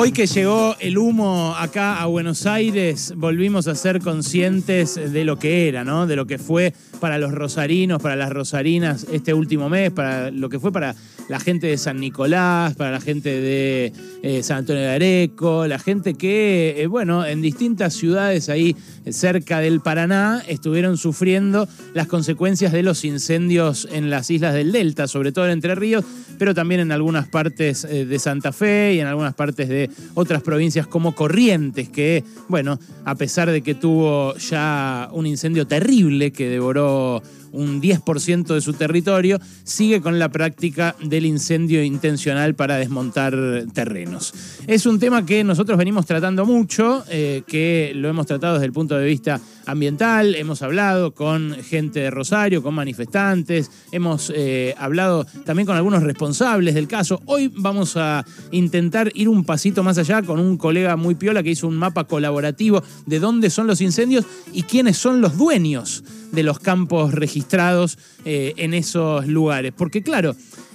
Hoy que llegó el humo acá a Buenos Aires, volvimos a ser conscientes de lo que era, ¿no? De lo que fue para los rosarinos, para las rosarinas este último mes, para lo que fue para la gente de San Nicolás, para la gente de eh, San Antonio de Areco, la gente que, eh, bueno, en distintas ciudades ahí cerca del Paraná estuvieron sufriendo las consecuencias de los incendios en las islas del Delta, sobre todo en Entre Ríos, pero también en algunas partes eh, de Santa Fe y en algunas partes de otras provincias como Corrientes, que, bueno, a pesar de que tuvo ya un incendio terrible que devoró un 10% de su territorio, sigue con la práctica del incendio intencional para desmontar terrenos. Es un tema que nosotros venimos tratando mucho, eh, que lo hemos tratado desde el punto de vista ambiental, hemos hablado con gente de Rosario, con manifestantes, hemos eh, hablado también con algunos responsables del caso. Hoy vamos a intentar ir un pasito más allá con un colega muy piola que hizo un mapa colaborativo de dónde son los incendios y quiénes son los dueños de los campos registrados eh, en esos lugares. Porque claro,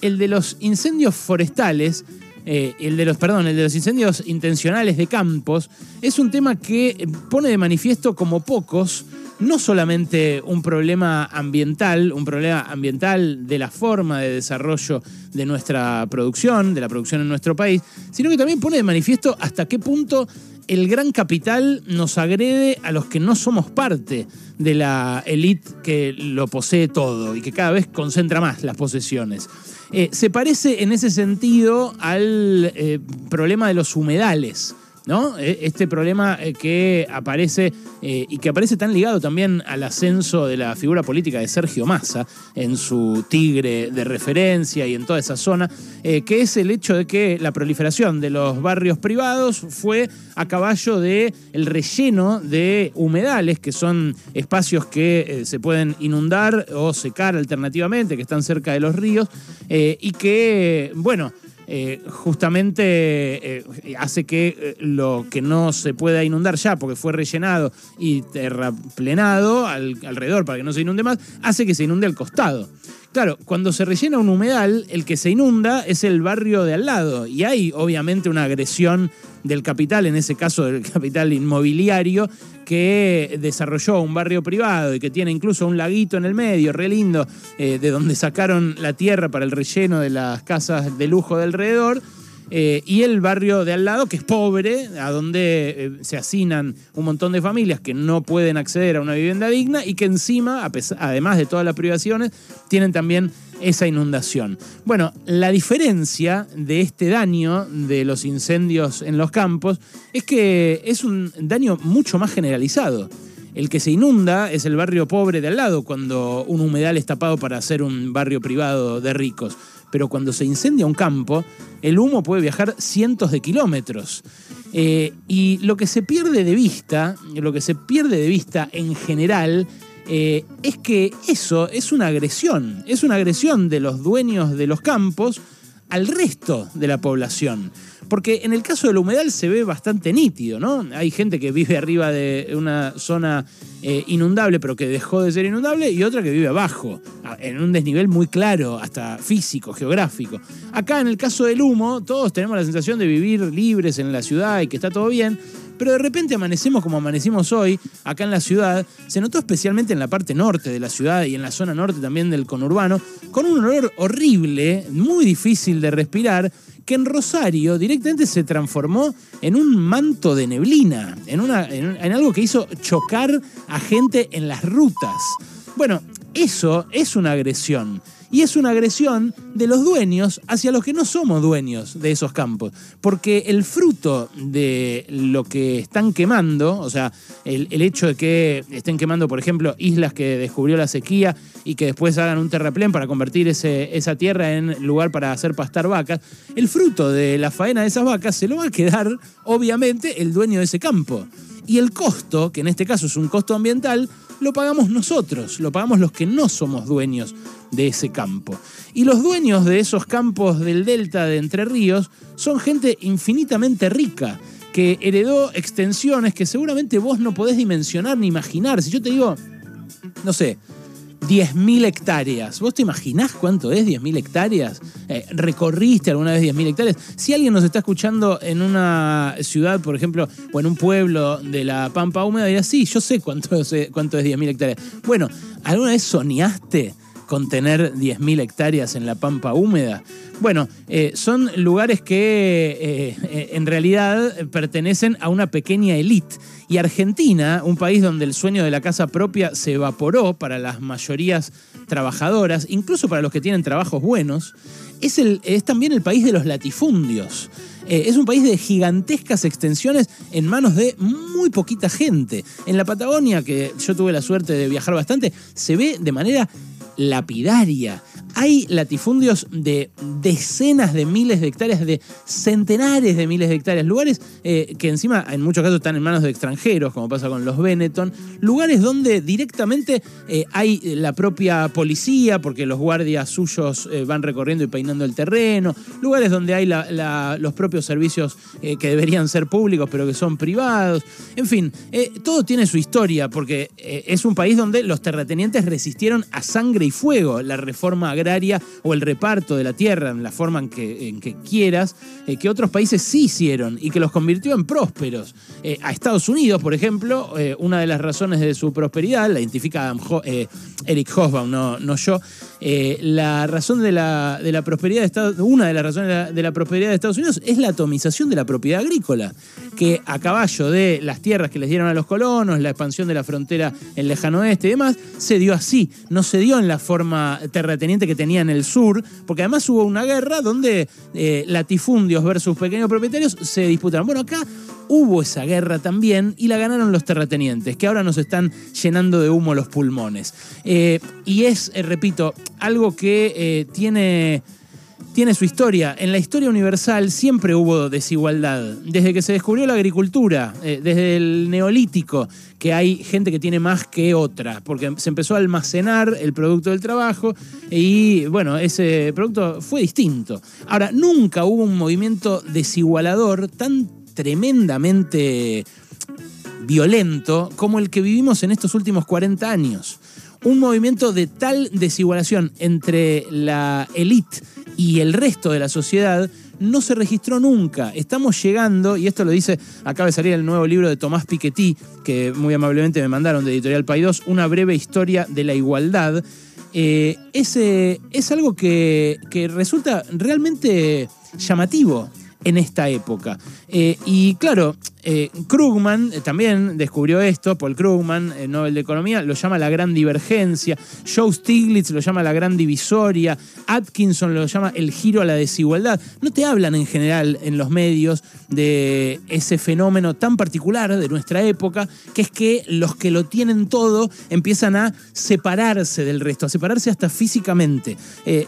el de los incendios forestales, eh, el de los, perdón, el de los incendios intencionales de campos, es un tema que pone de manifiesto como pocos no solamente un problema ambiental, un problema ambiental de la forma de desarrollo de nuestra producción, de la producción en nuestro país, sino que también pone de manifiesto hasta qué punto el gran capital nos agrede a los que no somos parte de la élite que lo posee todo y que cada vez concentra más las posesiones. Eh, se parece en ese sentido al eh, problema de los humedales. ¿No? E, este problema eh, que aparece eh, y que aparece tan ligado también al ascenso de la figura política de Sergio Massa en su tigre de referencia y en toda esa zona, eh, que es el hecho de que la proliferación de los barrios privados fue a caballo de el relleno de humedales, que son espacios que se pueden inundar o secar alternativamente, que están cerca de los ríos, y que, bueno, eh, justamente eh, hace que eh, lo que no se pueda inundar ya, porque fue rellenado y terraplenado alrededor para que no se inunde más, hace que se inunde al costado. Claro, cuando se rellena un humedal, el que se inunda es el barrio de al lado y hay obviamente una agresión del capital, en ese caso del capital inmobiliario, que desarrolló un barrio privado y que tiene incluso un laguito en el medio, re lindo, eh, de donde sacaron la tierra para el relleno de las casas de lujo de alrededor. Eh, y el barrio de al lado, que es pobre, a donde eh, se hacinan un montón de familias que no pueden acceder a una vivienda digna y que encima, además de todas las privaciones, tienen también esa inundación. Bueno, la diferencia de este daño de los incendios en los campos es que es un daño mucho más generalizado. El que se inunda es el barrio pobre de al lado, cuando un humedal es tapado para hacer un barrio privado de ricos pero cuando se incendia un campo, el humo puede viajar cientos de kilómetros. Eh, y lo que se pierde de vista, lo que se pierde de vista en general, eh, es que eso es una agresión, es una agresión de los dueños de los campos al resto de la población. Porque en el caso del humedal se ve bastante nítido, ¿no? Hay gente que vive arriba de una zona eh, inundable, pero que dejó de ser inundable, y otra que vive abajo, en un desnivel muy claro, hasta físico, geográfico. Acá en el caso del humo, todos tenemos la sensación de vivir libres en la ciudad y que está todo bien, pero de repente amanecemos como amanecimos hoy, acá en la ciudad, se notó especialmente en la parte norte de la ciudad y en la zona norte también del conurbano, con un olor horrible, muy difícil de respirar, que en Rosario directamente se transformó en un manto de neblina, en, una, en, algo que hizo chocar a gente en las rutas. Bueno, eso es una agresión. Y es una agresión de los dueños hacia los que no somos dueños de esos campos. Porque el fruto de lo que están quemando, o sea, el, hecho de que estén quemando, por ejemplo, islas que descubrió la sequía y que después hagan un terraplén para convertir esa tierra en lugar para hacer pastar vacas, el fruto de la faena de esas vacas se lo va a quedar, obviamente, el dueño de ese campo. Y el costo, que en este caso es un costo ambiental, lo pagamos nosotros, lo pagamos los que no somos dueños de ese campo. Y los dueños de esos campos del delta de Entre Ríos son gente infinitamente rica, que heredó extensiones que seguramente vos no podés dimensionar ni imaginar. Si yo te digo, no sé, 10.000 hectáreas. ¿Vos te imaginás cuánto es 10.000 hectáreas? Eh, ¿Recorriste alguna vez 10.000 hectáreas? Si alguien nos está escuchando en una ciudad, por ejemplo, o en un pueblo de la Pampa Húmeda, dirá, sí, yo sé cuánto, cuánto es 10.000 hectáreas. Bueno, ¿alguna vez soñaste con tener 10.000 hectáreas en la Pampa Húmeda? Bueno, eh, son lugares que eh, eh, en realidad pertenecen a una pequeña élite. Y Argentina, un país donde el sueño de la casa propia se evaporó para las mayorías trabajadoras, incluso para los que tienen trabajos buenos, es, también el país de los latifundios. es un país de gigantescas extensiones en manos de muy poquita gente. En la Patagonia, que yo tuve la suerte de viajar bastante, se ve de manera lapidaria. Hay latifundios de decenas de miles de hectáreas, de centenares de miles de hectáreas, lugares eh, que encima en muchos casos están en manos de extranjeros, como pasa con los Benetton, lugares donde directamente eh, hay la propia policía, porque los guardias suyos eh, van recorriendo y peinando el terreno, lugares donde hay los propios servicios que deberían ser públicos pero que son privados, en fin, todo tiene su historia, porque es un país donde los terratenientes resistieron a sangre y fuego la reforma agraria o el reparto de la tierra en la forma en que, quieras, eh, que otros países sí hicieron y que los convirtió en prósperos. Eh, a Estados Unidos, por ejemplo, eh, una de las razones de su prosperidad, la identifica Eric Hobsbawm, no, no yo, la razón de la, de la prosperidad de Estados una de las razones de la, prosperidad de Estados Unidos es la atomización de la propiedad agrícola, que a caballo de las tierras que les dieron a los colonos, la expansión de la frontera en lejano oeste y demás, se dio así, no se dio en la forma terrateniente que tenía en el sur, porque además hubo una guerra donde eh, latifundios versus pequeños propietarios se disputaron. Bueno, acá hubo esa guerra también y la ganaron los terratenientes, que ahora nos están llenando de humo los pulmones. Eh, y es, eh, repito, algo que tiene tiene su historia. En la historia universal siempre hubo desigualdad. Desde que se descubrió la agricultura, eh, desde el neolítico, que hay gente que tiene más que otra, porque se empezó a almacenar el producto del trabajo y bueno, ese producto fue distinto. Ahora, nunca hubo un movimiento desigualador tan tremendamente violento como el que vivimos en estos últimos 40 años. Un movimiento de tal desigualación entre la élite y el resto de la sociedad no se registró nunca. Estamos llegando, y esto lo dice, acaba de salir el nuevo libro de Tomás Piketty, que muy amablemente me mandaron de Editorial Paidós, Una breve historia de la igualdad. Eh, es, algo que, que resulta realmente llamativo en esta época. Eh, y claro, eh, Krugman eh, también descubrió esto, Paul Krugman, el Nobel de Economía, lo llama la gran divergencia, Joe Stiglitz lo llama la gran divisoria, Atkinson lo llama el giro a la desigualdad. No te hablan en general en los medios de ese fenómeno tan particular de nuestra época, que es que los que lo tienen todo empiezan a separarse del resto, a separarse hasta físicamente.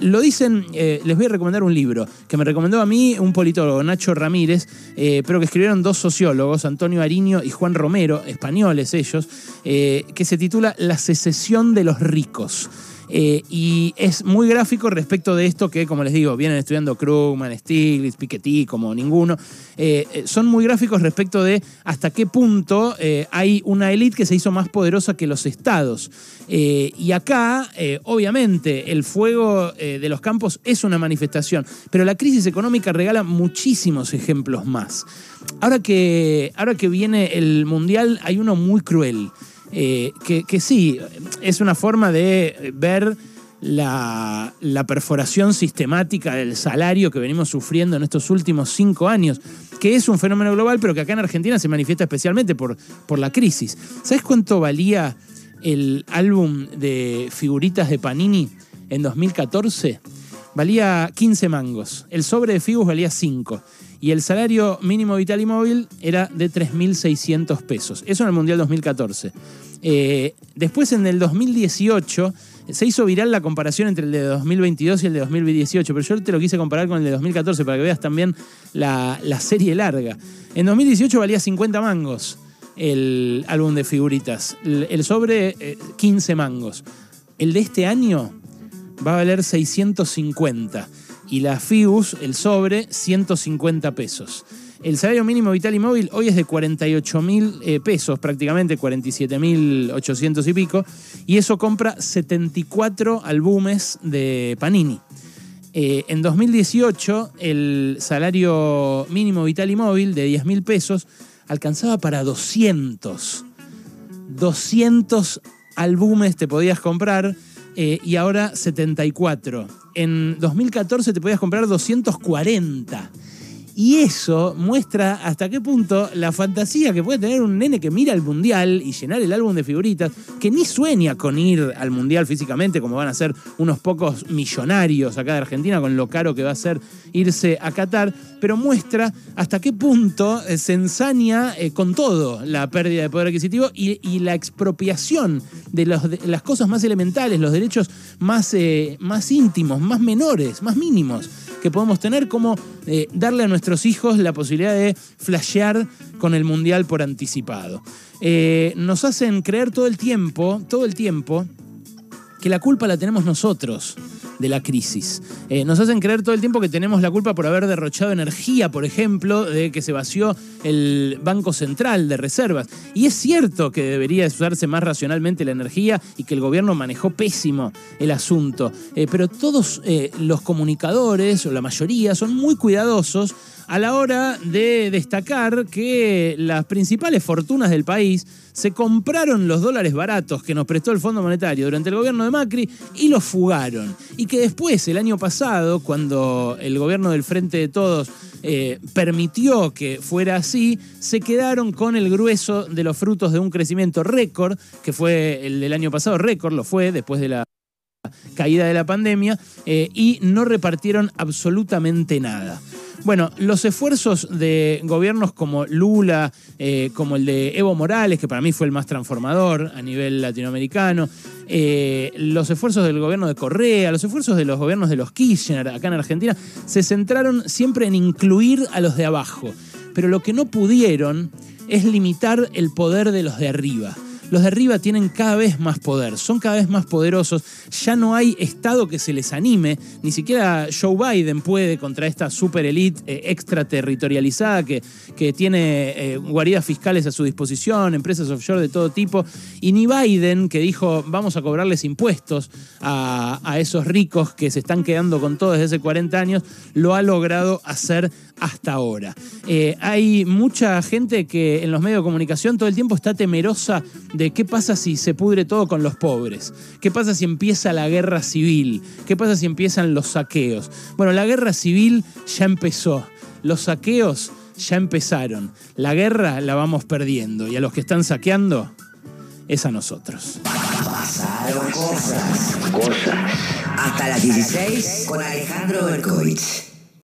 lo dicen, les voy a recomendar un libro que me recomendó a mí un politólogo, Nacho Ramírez, eh, pero que escribieron dos sociólogos, Antonio Ariño y Juan Romero, españoles ellos, eh, que se titula La secesión de los ricos. Eh, y es muy gráfico respecto de esto que, como les digo, vienen estudiando Krugman, Stiglitz, Piketty, como ninguno. Eh, eh, son muy gráficos respecto de hasta qué punto hay una élite que se hizo más poderosa que los estados. y acá, obviamente, el fuego de los campos es una manifestación, pero la crisis económica regala muchísimos ejemplos más. Ahora que, ahora que viene el Mundial, hay uno muy cruel. Eh, que, sí, es una forma de ver la, perforación sistemática del salario que venimos sufriendo en estos últimos cinco años, que es un fenómeno global, pero que acá en Argentina se manifiesta especialmente por, por la crisis. ¿Sabes cuánto valía el álbum de figuritas de Panini en 2014? Valía 15 mangos. El sobre de Figus valía 5 y el salario mínimo vital y móvil era de 3.600 pesos. Eso en el Mundial 2014. Eh, después, en el 2018, se hizo viral la comparación entre el de 2022 y el de 2018, pero yo te lo quise comparar con el de 2014 para que veas también la, serie larga. En 2018 valía 50 mangos el álbum de figuritas, el, sobre 15 eh, mangos. El de este año va a valer 650 y la FIUS, el sobre, 150 pesos. El salario mínimo vital y móvil hoy es de 48 mil eh, pesos, prácticamente 47 mil 800 y pico, y eso compra 74 álbumes de Panini. Eh, en 2018, el salario mínimo vital y móvil de 10 mil pesos alcanzaba para 200. 200 álbumes te podías comprar eh, y ahora 74. En 2014 te podías comprar 240. Y eso muestra hasta qué punto la fantasía que puede tener un nene que mira el mundial y llenar el álbum de figuritas, que ni sueña con ir al mundial físicamente, como van a ser unos pocos millonarios acá de Argentina, con lo caro que va a ser irse a Qatar, pero muestra hasta qué punto eh, se ensaña eh, con todo la pérdida de poder adquisitivo y, la expropiación de, las cosas más elementales, los derechos más, eh, más íntimos, más menores, más mínimos que podemos tener, como eh, darle a nuestros hijos la posibilidad de flashear con el mundial por anticipado. Eh, nos hacen creer todo el tiempo, todo el tiempo, que la culpa la tenemos nosotros de la crisis. Eh, nos hacen creer todo el tiempo que tenemos la culpa por haber derrochado energía, por ejemplo, de que se vació el Banco Central de Reservas. Y es cierto que debería usarse más racionalmente la energía y que el gobierno manejó pésimo el asunto. Eh, pero todos eh, los comunicadores, o la mayoría, son muy cuidadosos a la hora de destacar que las principales fortunas del país se compraron los dólares baratos que nos prestó el Fondo Monetario durante el gobierno de Macri y los fugaron. Y que después, el año pasado, cuando el gobierno del Frente de Todos eh, permitió que fuera así, se quedaron con el grueso de los frutos de un crecimiento récord, que fue el del año pasado, récord lo fue después de la caída de la pandemia, eh, y no repartieron absolutamente nada. Bueno, los esfuerzos de gobiernos como Lula, eh, como el de Evo Morales, que para mí fue el más transformador a nivel latinoamericano, eh, los esfuerzos del gobierno de Correa, los esfuerzos de los gobiernos de los Kirchner acá en Argentina, se centraron siempre en incluir a los de abajo. Pero lo que no pudieron es limitar el poder de los de arriba los de arriba tienen cada vez más poder, son cada vez más poderosos, ya no hay Estado que se les anime, ni siquiera Joe Biden puede contra esta super elite eh, extraterritorializada que, que tiene eh, guaridas fiscales a su disposición, empresas offshore de todo tipo, y ni Biden que dijo vamos a cobrarles impuestos a, esos ricos que se están quedando con todo desde hace 40 años, lo ha logrado hacer hasta ahora. Eh, hay mucha gente que en los medios de comunicación todo el tiempo está temerosa de qué pasa si se pudre todo con los pobres, qué pasa si empieza la guerra civil, qué pasa si empiezan los saqueos. Bueno, la guerra civil ya empezó, los saqueos ya empezaron, la guerra la vamos perdiendo y a los que están saqueando es a nosotros. Pasaron cosas, cosas. Hasta las 16 con Alejandro Berkovich.